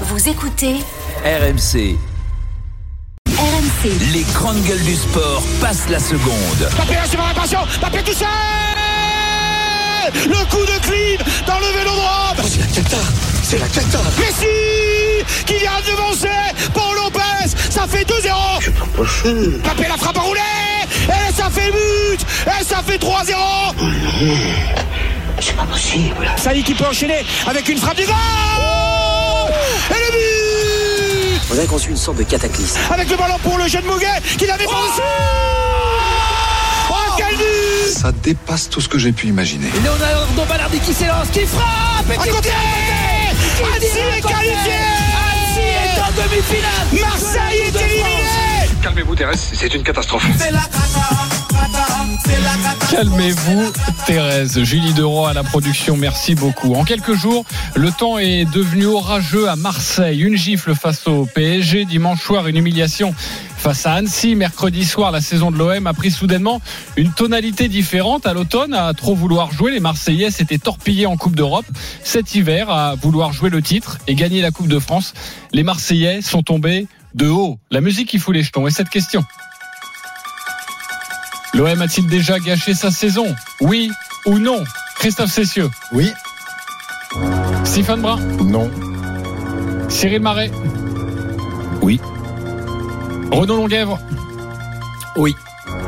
Vous écoutez RMC. RMC. Les grandes gueules du sport passent la seconde. Mbappé a sur réparation, Mbappé tout seul Le coup de clean dans le vélo droit C'est la cata C'est la cata Messi qui vient de devancer Paul Lopez Ça fait 2-0 C'est pas possible Mbappé la frappe à rouler. Et ça fait but. Et ça fait 3-0 C'est pas possible. Saïd qui peut enchaîner avec une frappe du goal Et le but On dirait qu'on suit une sorte de cataclysme. Avec le ballon pour le jeune Mouguet qui l'avait par dessus Oh quel but Ça dépasse tout ce que j'ai pu imaginer. Leonardo Ballardi qui s'élance, qui frappe À côté Annecy est qualifié. Annecy est en demi-finale. Marseille est éliminé. Calmez-vous, Thérèse, c'est une catastrophe. Calmez-vous, Thérèse. Julie Deroy à la production, merci beaucoup. En quelques jours, le temps est devenu orageux à Marseille. Une gifle face au PSG. Dimanche soir, une humiliation face à Annecy. Mercredi soir, la saison de l'OM a pris soudainement une tonalité différente. À l'automne, à trop vouloir jouer, les Marseillais s'étaient torpillés en Coupe d'Europe. Cet hiver, à vouloir jouer le titre et gagner la Coupe de France, les Marseillais sont tombés de haut. La musique qui fout les jetons. Et cette question? L'OM a-t-il déjà gâché sa saison Oui ou non Christophe Cessieux Oui, Stéphane Brun non, Cyril Marais Oui. Renaud Longuèvre Oui.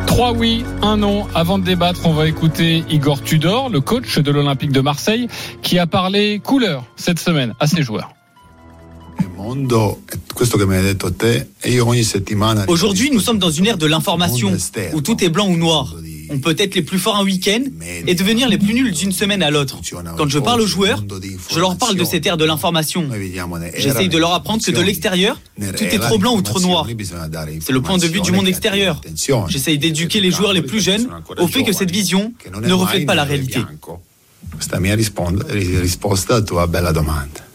Trois oui, un non. Avant de débattre, on va écouter Igor Tudor, le coach de l'Olympique de Marseille, qui a parlé couleur cette semaine à ses joueurs. Aujourd'hui, nous sommes dans une ère de l'information où tout est blanc ou noir. On peut être les plus forts un week-end et devenir les plus nuls d'une semaine à l'autre. Quand je parle aux joueurs, je leur parle de cette ère de l'information. J'essaye de leur apprendre que de l'extérieur, tout est trop blanc ou trop noir. C'est le point de vue du monde extérieur. J'essaye d'éduquer les joueurs les plus jeunes au fait que cette vision ne reflète pas la réalité. Questa mia risposta a tua bella domanda.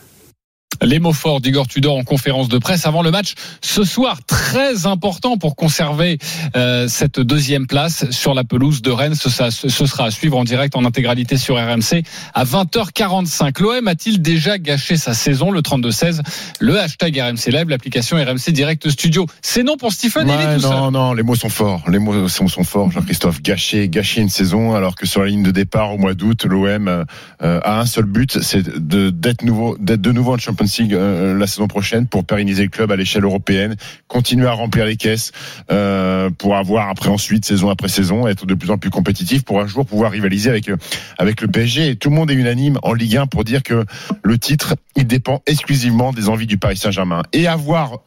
Les mots forts d'Igor Tudor en conférence de presse avant le match ce soir. Très important pour conserver euh, cette deuxième place sur la pelouse de Rennes. Ce, ça- ce sera à suivre en direct en intégralité sur RMC à 20h45. L'OM a-t-il déjà gâché sa saison Le 32-16, le hashtag RMC Live, l'application RMC Direct Studio. C'est non pour Stephen il est Ouais, seul. non, non, les mots sont forts. Les mots sont, sont forts, Jean-Christophe. Gâcher, gâcher une saison, alors que sur la ligne de départ au mois d'août, l'OM euh, a un seul but, c'est d'être nouveau, d'être de nouveau en Champions Euh, la saison prochaine pour pérenniser le club à l'échelle européenne, continuer à remplir les caisses euh, pour avoir après ensuite saison après saison être de plus en plus compétitif pour un jour pouvoir rivaliser avec euh, avec le PSG. Et tout le monde est unanime en Ligue 1 pour dire que le titre il dépend exclusivement des envies du Paris Saint-Germain et avoir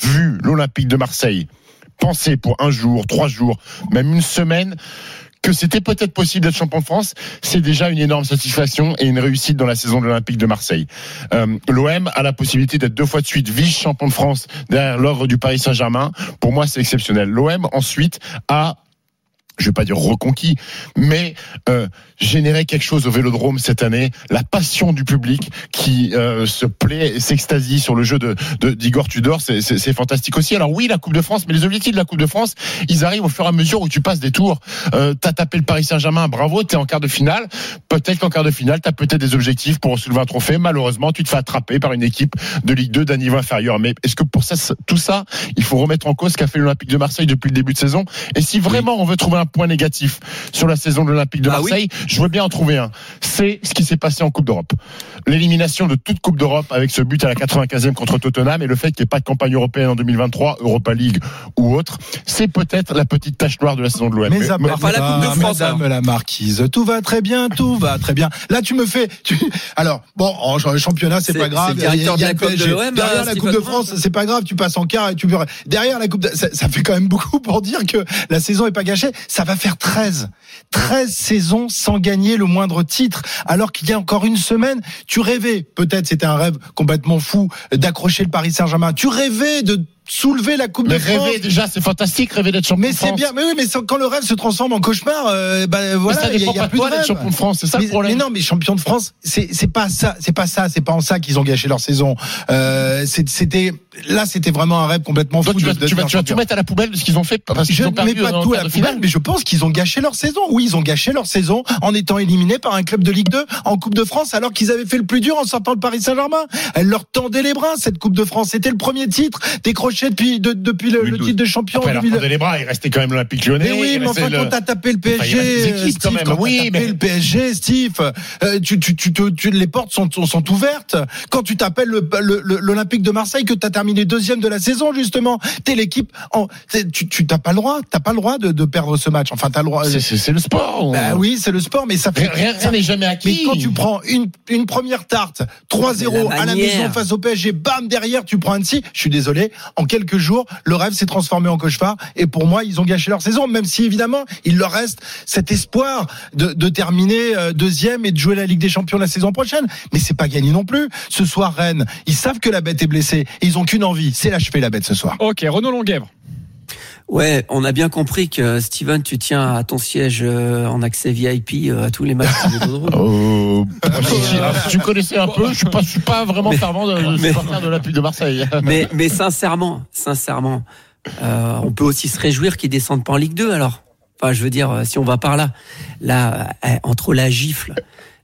vu l'Olympique de Marseille penser pour un jour, trois jours, même une semaine que c'était peut-être possible d'être champion de France, c'est déjà une énorme satisfaction et une réussite dans la saison de l'Olympique de Marseille. Euh, L'OM a la possibilité d'être deux fois de suite vice-champion de France derrière l'ordre du Paris Saint-Germain. Pour moi, c'est exceptionnel. L'OM ensuite a je vais pas dire reconquis, mais euh, générer quelque chose au Vélodrome cette année, la passion du public qui euh, se plaît et s'extasie sur le jeu de d'Igor Tudor, c'est fantastique aussi. Alors oui, la Coupe de France, mais les objectifs de la Coupe de France, ils arrivent au fur et à mesure où tu passes des tours. Euh, t'as tapé le Paris Saint-Germain, bravo, t'es en quart de finale. Peut-être qu'en quart de finale, t'as peut-être des objectifs pour soulever un trophée. Malheureusement, tu te fais attraper par une équipe de Ligue 2 d'un niveau inférieur. Mais est-ce que pour ça, tout ça, il faut remettre en cause ce qu'a fait l'Olympique de Marseille depuis le début de saison? Et si vraiment on veut trouver un point négatif sur la saison de l'Olympique de Ah oui. Marseille, je veux bien en trouver un. C'est ce qui s'est passé en Coupe d'Europe. L'élimination de toute Coupe d'Europe avec ce but à la 95e contre Tottenham et le fait qu'il n'y ait pas de campagne européenne en 2023, Europa League ou autre, c'est peut-être la petite tache noire de la saison de l'OM. Mais pas la Coupe de France, Madame la marquise, tout va très bien, tout va très bien. Là, tu me fais. tu- Alors, bon, en ch- championnat, c'est pas grave. directeur de la de l'OM, Derrière euh, la Coupe de. France, c'est pas grave, tu passes en quart et tu peux. Derrière la Coupe, de- ça, ça fait quand même beaucoup pour dire que la saison est pas gâchée. Ça va faire 13. 13 saisons sans gagner le moindre titre. Alors qu'il y a encore une semaine, tu rêvais, peut-être c'était un rêve complètement fou, d'accrocher le Paris Saint-Germain. Tu rêvais de soulever la Coupe Mais de France. rêver déjà, c'est fantastique, rêver d'être champion Mais c'est bien, mais oui, mais quand le rêve se transforme en cauchemar, euh, bah, voilà, il y y a plus de rêve. champion de France, c'est ça mais, le problème. mais non, mais champion de France, c'est pas ça, c'est pas ça, c'est pas en ça qu'ils ont gâché leur saison. Euh, c'était là, c'était vraiment un rêve complètement fou. tu vas, de- tu vas, devenir tu vas tout mettre à la poubelle de ce qu'ils ont fait parce qu'ils Je mets pas tout à la poubelle, mais je pense qu'ils ont gâché leur saison. Oui, ils ont gâché leur saison en étant éliminés par un club de Ligue 2 en Coupe de France, alors qu'ils avaient fait le plus dur en sortant le Paris Saint-Germain. Elle leur tendait les bras cette Coupe de France. C'était le premier titre décroché depuis de- depuis le, le 2012. titre de champion. Après, en leur 2000. tendait les bras, il restait quand même l'Olympique lyonnais. Mais oui, mais enfin, le- quand t'as tapé le PSG, équipes, Steve, quand même. quand t'as Oui, tapé mais- le PSG, Steve, euh, tu, tu, tu, te- tu- les portes sont, sont, sont ouvertes. Quand tu t'appelles le- le- le- l'Olympique de Marseille, que t'as terminé deuxième de la saison, justement, t'es l'équipe, en, t'es- tu, tu t'as pas le droit, t'as pas le droit de, de perdre ce match. Enfin, t'as le droit. C'est- C'est c'est le sport. Bah oui, c'est le sport, mais ça fait. Rien n'est jamais Mais acquis. quand tu prends une, une première tarte, 3-0 La à la maison face au PSG, bam, derrière, tu prends Annecy. Je suis désolé. En quelques jours, le rêve s'est transformé en cauchemar. Et pour moi, ils ont gâché leur saison, même si évidemment, il leur reste cet espoir de, terminer euh, deuxième et de jouer la Ligue des Champions la saison prochaine. Mais c'est pas gagné non plus. Ce soir, Rennes, ils savent que la bête est blessée. Et ils ont qu'une envie, c'est l'achever la bête ce soir. Ok, Renaud Longuèvre. Ouais, on a bien compris que Steven, tu tiens à ton siège euh, en accès VIP euh, à tous les matchs. Oh, si tu connaissais un peu, je suis pas, je suis pas vraiment Mais- fervent de, de mais- de l'Olympique de Marseille. mais, mais sincèrement, sincèrement, euh, on peut aussi se réjouir qu'ils descendent pas en Ligue 2 alors. Enfin, je veux dire, euh, si on va par là, là, euh, entre la gifle,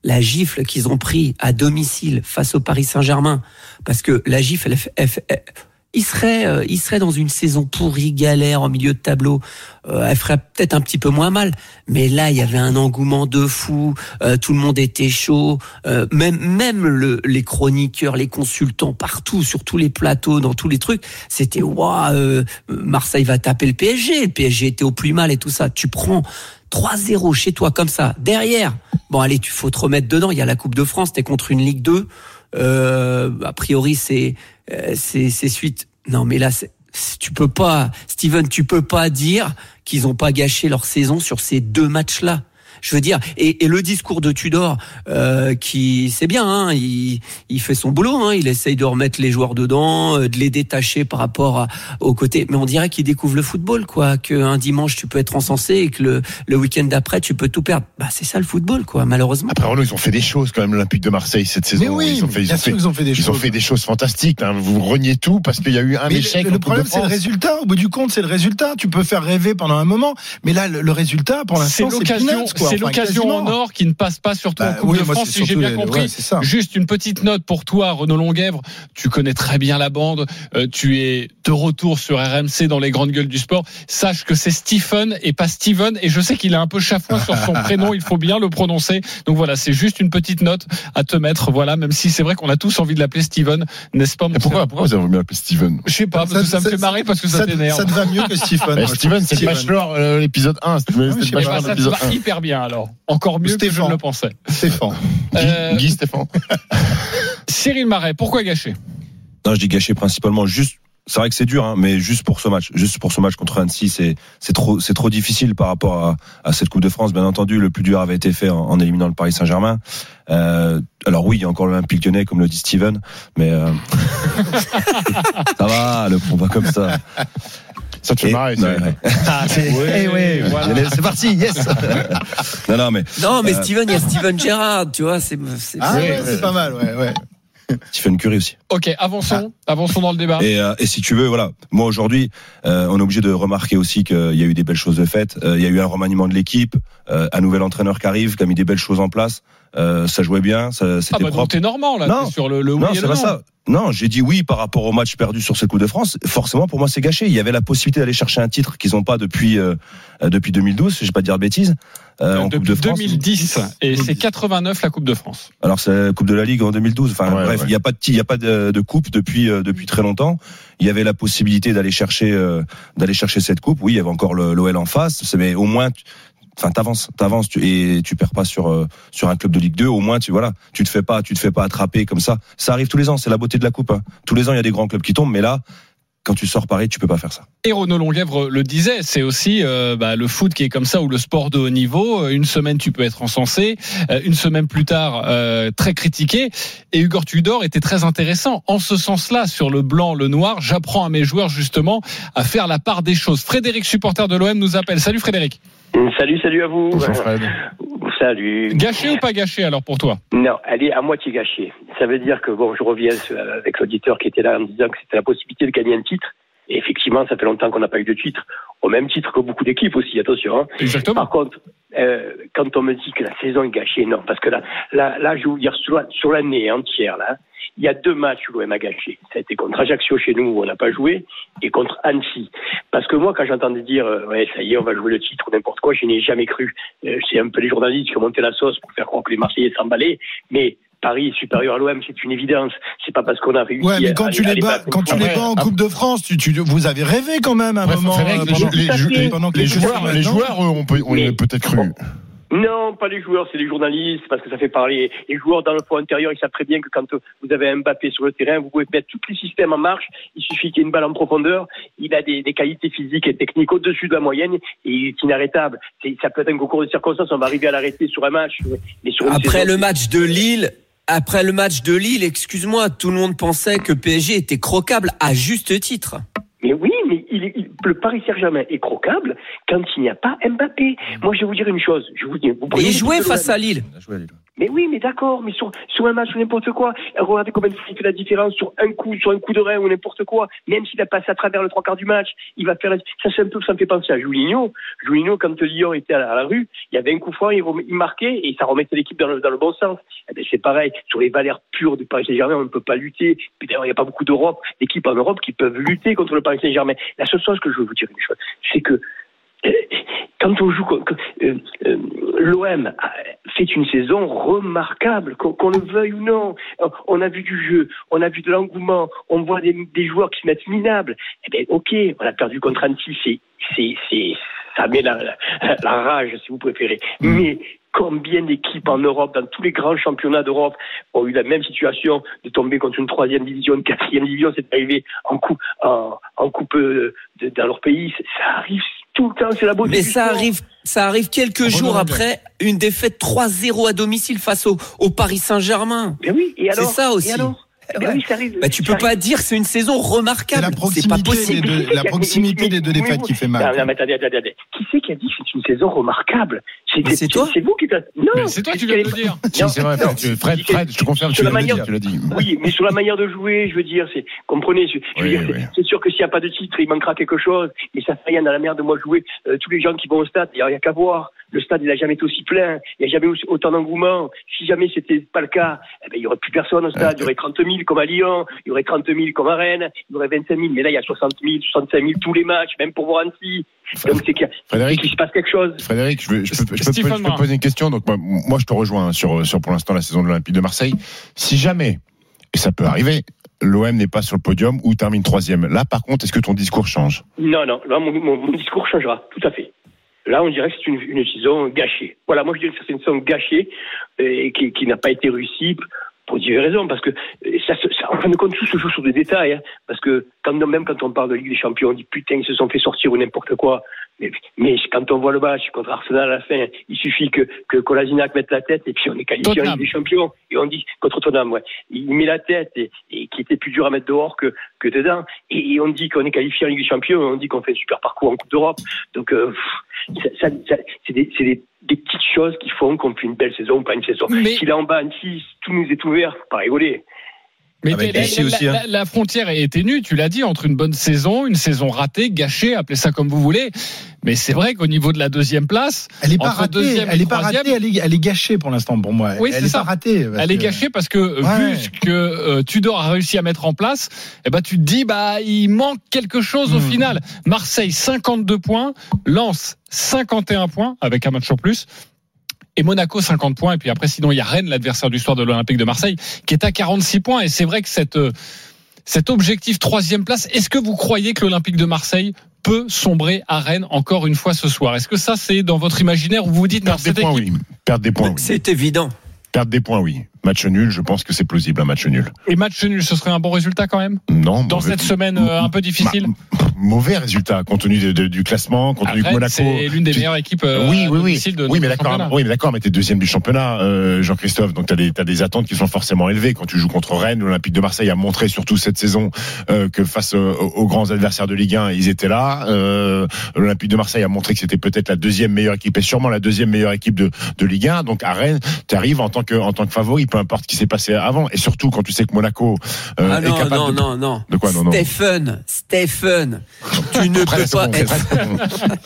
la gifle qu'ils ont pris à domicile face au Paris Saint-Germain, parce que la gifle, elle, elle- elle- il serait, euh, il serait dans une saison pourrie, galère, en milieu de tableau. Euh, elle ferait peut-être un petit peu moins mal, mais là, il y avait un engouement de fou. euh, tout le monde était chaud. euh, même, même le- les chroniqueurs, les consultants, partout, sur tous les plateaux, dans tous les trucs, c'était waouh. euh, Marseille va taper le PSG. Le PSG était au plus mal et tout ça. Tu prends 3-0 chez toi comme ça. Derrière, bon allez, tu faut te remettre dedans. Il y a la Coupe de France. T'es contre une Ligue 2. Euh, a priori, c'est euh, c'est c'est suite. Non, mais là, tu peux pas, Steven, tu peux pas dire qu'ils ont pas gâché leur saison sur ces deux matchs-là. Je veux dire, et, et le discours de Tudor, euh, qui c'est bien, hein, il, il fait son boulot, hein, il essaye de remettre les joueurs dedans, euh, de les détacher par rapport à, au côté. Mais on dirait qu'il découvre le football, quoi. Qu'un dimanche tu peux être encensé et que le, le week-end d'après tu peux tout perdre. Bah c'est ça le football, quoi. Malheureusement. Après Renaud, ils ont fait des choses quand même l'Olympique de Marseille cette saison. Mais oui, ils ont fait, ils bien ont sûr fait, qu'ils ont fait des ils choses. ont fait des choses fantastiques. hein. Vous reniez tout parce qu'il y a eu un Mais échec. le, problème, c'est le résultat. Au bout du compte, c'est le résultat. Tu peux faire rêver pendant un moment, mais là, le, le résultat, pour l'instant, c'est l'occasion. C'est l'occasion en or qui ne passe pas sur toi Bah en Coupe oui, de France, si j'ai surtout bien les- compris. ouais, ça. Juste une petite note pour toi, Renaud Longuèvre. Tu connais très bien la bande. Euh, tu es de retour sur RMC dans les grandes gueules du sport. Sache que c'est Stephen et pas Steven. Et je sais qu'il est un peu chafouin sur son prénom. Il faut bien le prononcer. Donc voilà, c'est juste une petite note à te mettre. Voilà, même si c'est vrai qu'on a tous envie de l'appeler Steven, n'est-ce pas, mon pourquoi, pourquoi vous avez mieux appelé Steven Je sais pas, parce que ça, me fait marrer parce que ça, ça, t'énerve. ça te va mieux que Stephen. Steven, c'est bachelor euh, l'épisode 1. C'était je le sais Eh ben, bachelor ça te l'épisode va 1. hyper bien alors. Encore mieux que je Stéphane. ne le pensais. Stéphane. Guy, Euh, Guy Stéphane. Cyril Marais, pourquoi gâcher? Non, je dis gâché principalement juste. C'est vrai que c'est dur, hein, mais juste pour ce match, juste pour ce match contre Annecy, c'est c'est trop c'est trop difficile par rapport à, à cette Coupe de France. Bien entendu, le plus dur avait été fait en, en éliminant le Paris Saint-Germain. Euh, alors oui, il y a encore l'Olympique Lyonnais, comme le dit Steven, mais euh, ça va, le prends pas comme ça. Ça te fait Et- marrer. ouais, ça. ouais. Ah, Eh ouais, voilà. C'est parti, yes. non, non, mais Non, mais Euh, Steven, il y a Steven Gerrard, tu vois, c'est c'est- Ah Oui, ouais, c'est pas mal, ouais, ouais. Stephen Curry aussi. Ok, avançons, avançons dans le débat. Et, euh, et si tu veux, voilà, moi aujourd'hui, euh, on est obligé de remarquer aussi qu'il y a eu des belles choses de faites. Euh, il y a eu un remaniement de l'équipe, euh, un nouvel entraîneur qui arrive, qui a mis des belles choses en place. Euh, ça jouait bien, ça, Ah c'était bah donc propre. t'es normand là, Non. sur le, le oui non, c'est pas non. ça. Non, j'ai dit oui par rapport au match perdu sur cette Coupe de France. Forcément, pour moi, c'est gâché. Il y avait la possibilité d'aller chercher un titre qu'ils n'ont pas depuis euh, depuis 2012, si je vais pas dire de bêtises, euh, en Depuis Coupe de France. 2010 et c'est 89 la Coupe de France. Alors c'est la Coupe de la Ligue en 2012. Enfin Ouais, bref, il ouais. n'y a pas de il y a pas de, de coupe depuis euh, depuis très longtemps. Il y avait la possibilité d'aller chercher euh, d'aller chercher cette coupe. Oui, il y avait encore le- l'OL en face, mais au moins Enfin, t'avances, t'avances, et tu perds pas sur euh, sur un club de Ligue 2. Au moins, tu voilà, tu te fais pas, tu te fais pas attraper comme ça. Ça arrive tous les ans. C'est la beauté de la coupe. hein. Tous les ans, il y a des grands clubs qui tombent, mais là, quand tu sors Paris, tu peux pas faire ça. Et Renaud Longuèvre le disait, c'est aussi euh, bah, le foot qui est comme ça ou le sport de haut niveau. Euh, Une semaine tu peux être encensé, une semaine plus tard très critiqué. Et Hugo Tudor était très intéressant en ce sens-là sur le blanc, le noir. J'apprends à mes joueurs justement à faire la part des choses. Frédéric, supporter de l'OM, nous appelle. Salut Frédéric. Salut, salut à vous. Bonjour Fred. Salut. Gâché ou pas gâché alors pour toi? Non, elle est à moitié gâchée. Ça veut dire que bon, je reviens avec l'auditeur qui était là en me disant que c'était la possibilité de gagner un titre. Et effectivement, ça fait longtemps qu'on n'a pas eu de titre, au même titre que beaucoup d'équipes aussi, attention. Hein. Exactement. Par contre, euh, quand on me dit que la saison est gâchée, non, parce que là, là, là je vais vous dire sur, sur l'année entière, là, il y a deux matchs où l'OM a gâché. Ça a été contre Ajaccio chez nous où on n'a pas joué et contre Annecy. Parce que moi, quand j'entendais dire euh, ouais, ça y est, on va jouer le titre ou n'importe quoi, je n'ai jamais cru. Euh, c'est un peu les journalistes qui ont monté la sauce pour faire croire que les Marseillais s'emballaient. Mais Paris est supérieur à l'OM, c'est une évidence. C'est pas parce qu'on a réussi. Ouais, mais quand à, tu à les bats, quand tu les bats en Coupe de France, tu, tu, vous avez rêvé quand même à un moment. Euh, les, pendant- les- les- pendant les quelques joueurs, les joueurs, eux, on peut, on Mais- est peut-être cru. Non, pas les joueurs, c'est les journalistes, parce que ça fait parler. Les joueurs dans le fond intérieur, ils savent très bien que quand vous avez un Mbappé sur le terrain, vous pouvez mettre tous les systèmes en marche. Il suffit qu'il y ait une balle en profondeur. Il a des, des qualités physiques et techniques au-dessus de la moyenne et il est inarrêtable. Ça peut être un concours de circonstances. On va arriver à l'arrêter sur un match, mais sur une Après saison, le match de Lille, après le match de Lille, excuse-moi, tout le monde pensait que PSG était croquable à juste titre. Mais oui, mais il est- il- le Paris Saint-Germain est croquable quand il n'y a pas Mbappé. Moi, je vais vous dire une chose. Je vous dis, vous Et de face à Lille. Mais oui, mais d'accord, mais sur, sur un match ou n'importe quoi, regardez combien il fait la différence sur un coup, sur un coup de rein ou n'importe quoi, même s'il a passé à travers le trois quarts du match, il va faire ça c'est un peu, ça me fait penser à Julinho. Julinho, quand Lyon était à la, rue, il y avait un coup franc, il, marquait et ça remettait l'équipe dans le, dans le bon sens. Eh ben, c'est pareil, sur les valeurs pures du Paris Saint-Germain, on ne peut pas lutter. D'ailleurs, il n'y a pas beaucoup d'Europe, d'équipes en Europe qui peuvent lutter contre le Paris Saint-Germain. La seule chose que je veux vous dire c'est que quand on joue, euh, euh, l'OM fait une saison remarquable, qu'on le veuille ou non. Euh, On a vu du jeu, on a vu de l'engouement, on voit des, des joueurs qui se mettent minables. Eh bien, ok, on a perdu contre Annecy, c'est, ça met la, la, la rage, si vous préférez. Mais combien d'équipes en Europe, dans tous les grands championnats d'Europe, ont eu la même situation de tomber contre une troisième division, une quatrième division, c'est arrivé en coupe, en, en coupe euh, de- dans leur pays. Ça arrive tout le temps, c'est la beauté. Mais du ça sport. arrive, ça arrive quelques jours après une défaite 3-0 à domicile face au, au Paris Saint-Germain. Mais oui, et C'est alors ça Et aussi. alors Ben oui, ça arrive. Bah, tu Ça peux pas dire que c'est une saison remarquable. la C'est pas proximité possible. des deux- la proximité des deux défaites qui fait mal. Non, non, mais attendez, attendez, attendez. Qui c'est qui a dit que c'est une saison remarquable? C'est toi. C'est vous qui. Non. Mais c'est toi qui viens de le dire. Si, c'est vrai, Fred, Fred, Fred, je te confirme, manière- Tu l'as dit. Oui, mais sur la manière de jouer, je veux dire, c'est comprenez. Je, je veux Oui, dire, c'est- oui. c'est sûr que s'il n'y a pas de titre, il manquera quelque chose. Mais ça fait rien dans la merde de moi jouer. Euh, tous les gens qui vont au stade, il n'y a, qu'à voir. Le stade, il n'a jamais été aussi plein. Il n'y a jamais eu autant d'engouement. Si jamais c'était pas le cas, eh ben, il y aurait plus personne au stade. Il y aurait 30 000 comme à Lyon. Il y aurait 30 000 comme à Rennes. Il y aurait 25 000. Mais là, il y a 60 000, 65 000 tous les matchs, même pour voir Annecy. Donc c'est qu'il a- se passe quelque chose. Frédéric, je, veux- je peux, je peux- je peux te poser une question. Donc, moi, moi, je te rejoins hein, sur, sur pour l'instant la saison de l'Olympique de Marseille. Si jamais, et ça peut arriver, l'OM n'est pas sur le podium ou termine troisième. Là, par contre, est-ce que ton discours change? Non, non, là, mon, mon- mon discours changera, tout à fait. Là, on dirait que c'est une, une saison gâchée. Voilà, moi, je dirais que c'est une saison gâchée et qui, qui n'a pas été réussie pour diverses raisons. Parce que euh, ça, ça, en fin de compte, tout se joue sur des détails. hein. parce que quand, même quand on parle de Ligue des Champions, on dit putain, ils se sont fait sortir ou n'importe quoi. Mais, mais quand on voit le match contre Arsenal à la fin, il suffit que, que Kolasinac mette la tête et puis on est qualifié en. Ligue des Champions. Et on dit contre Tottenham, ouais. Il met la tête et, et qui était plus dur à mettre dehors que, que dedans. Et, et on dit qu'on est qualifié en Ligue des Champions, on dit qu'on fait un super parcours en Coupe d'Europe. Donc, euh, pff, ça, ça- ça- c'est des, c'est des- des petites choses qui font qu'on fait une belle saison ou pas une saison. Mais- Si là en bas, Annecy, tout nous est ouvert, faut pas rigoler. Mais Avec la, aussi, la- hein. la- la frontière est ténue, tu l'as dit, entre une bonne saison, une saison ratée, gâchée, appelez ça comme vous voulez. Mais c'est vrai qu'au niveau de la deuxième place, Elle est pas ratée, elle est pas ratée, elle est, elle est gâchée pour l'instant pour moi. Oui, elle c'est est ça. pas ratée. elle est gâchée parce que Ouais. vu ce que euh, Tudor a réussi à mettre en place, eh ben tu te dis bah il manque quelque chose au Hmm. final. Marseille 52 points, Lens 51 points avec un match en plus. Et Monaco 50 points et puis après sinon il y a Rennes l'adversaire du soir de l'Olympique de Marseille qui est à 46 points et c'est vrai que cette euh, cet objectif troisième place est-ce que vous croyez que l'Olympique de Marseille peut sombrer à Rennes encore une fois ce soir Est-ce que ça c'est dans votre imaginaire où vous vous dites Perdre des équipe- oui. Perdre des points, oui. C'est évident. Perdre des points, oui. Match nul, je pense que c'est plausible un match nul. Et match nul, ce serait un bon résultat quand même? Non. Dans mauvais- cette semaine euh, un peu difficile Ma- mauvais résultat compte tenu de- de- du classement, compte tenu que Monaco. c'est l'une des meilleures équipes euh, oui, oui, oui. de Oui, mais d'accord. Oui, mais d'accord, mais t'es deuxième du championnat, euh, Jean-Christophe. Donc t'as des, t'as des attentes qui sont forcément élevées quand tu joues contre Rennes. L'Olympique de Marseille a montré surtout cette saison euh, que face aux, grands adversaires de Ligue 1, ils étaient là. L'Olympique de Marseille a montré que c'était peut-être la deuxième meilleure équipe et sûrement la deuxième meilleure équipe de, de Ligue 1. Donc à Rennes, tu arrives en tant que en tant que favori, peu importe ce qui s'est passé avant. Et surtout quand tu sais que Monaco euh, Ah est non, capable non, de. non, non. De quoi, non, non Stephen, Stephen, tu ne Après peux pas être,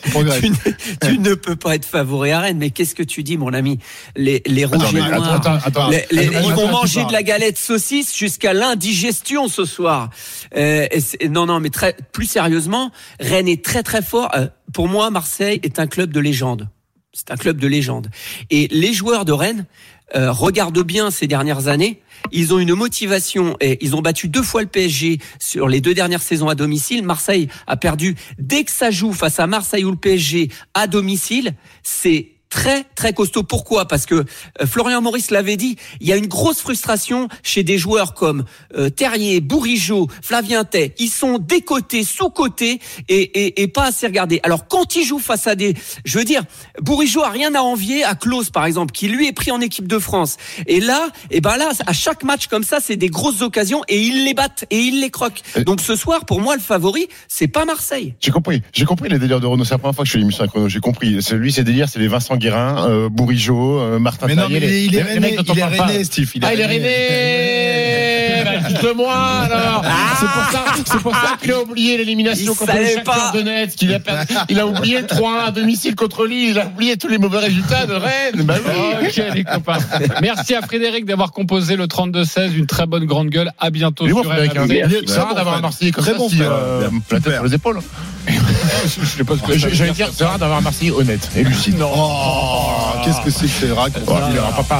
tu, ne, tu ne peux pas être favori à Rennes. Mais qu'est-ce que tu dis, mon ami? Les, les rouges Attends, et mais noirs, attends, attends, attends. les- les- ils vont manger de la galette saucisse jusqu'à l'indigestion ce soir. Euh, et non, non, mais très, plus sérieusement, Rennes est très très fort. Euh, pour moi, Marseille est un club de légende. C'est un club de légende. Et les joueurs de Rennes euh, regardent bien ces dernières années. Ils ont une motivation et ils ont battu deux fois le PSG sur les deux dernières saisons à domicile. Marseille a perdu dès que ça joue face à Marseille ou le PSG à domicile. C'est très très costaud. Pourquoi? Parce que euh, Florian Maurice l'avait dit, il y a une grosse frustration chez des joueurs comme euh, Terrier, Bourigeau, Flavien Tay. Ils sont décotés, sous-cotés et, et, et pas assez regardés. Alors quand ils jouent face à des, je veux dire, Bourigeau a rien à envier à Klaus par exemple, qui lui est pris en équipe de France. Et là, et ben là, à chaque match comme ça, c'est des grosses occasions et ils les battent et ils les croquent. Donc ce soir, pour moi, le favori, c'est pas Marseille. J'ai compris. J'ai compris les délires de Renault. C'est la première fois que je fais l'émission avec Renault. J'ai compris. C'est lui, ses délires, c'est les Vincent Guérin, euh, Bourigeau, euh, Martin Mais non, Taillet, mais il est les- René, il est. René, Steve. Il est Ah, il est René. Bah, Dites-le moi alors C'est pour ça, c'est pour ça qu'il a oublié l'élimination contre le Shakhtar. Donetsk. qu'il a, perdu- il a oublié 3-1 à domicile contre Lille. Il a oublié tous les mauvais résultats de Rennes. Bah oui. Ok les copains. Merci à Frédéric d'avoir composé le 32-16, une très bonne grande gueule. À bientôt Mais bon, sur Frédéric, RMC. hein, c'est rare d'avoir un. Marseillais comme Très ça, bon, euh, la tête sur les épaules. Je sais pas ce que Je- ça veut J'allais dire. c'est rare d'avoir un Marseillais honnête et lucide. Oh, qu'est-ce que c'est que ces Oh,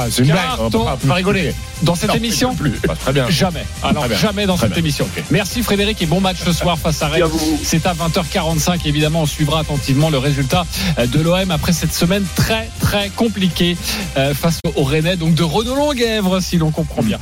c'est une blague, on va pas, rigoler. Dans cette Non, émission plus. Très bien. Jamais. Alors Très bien. jamais dans cette émission. Merci Frédéric et bon match ce soir face à Rennes. C'est à 20h45. Évidemment, on suivra attentivement le résultat euh, de l'OM après cette semaine très très compliquée euh, face au Rennais, donc de Renaud Longuèvre, si l'on comprend bien.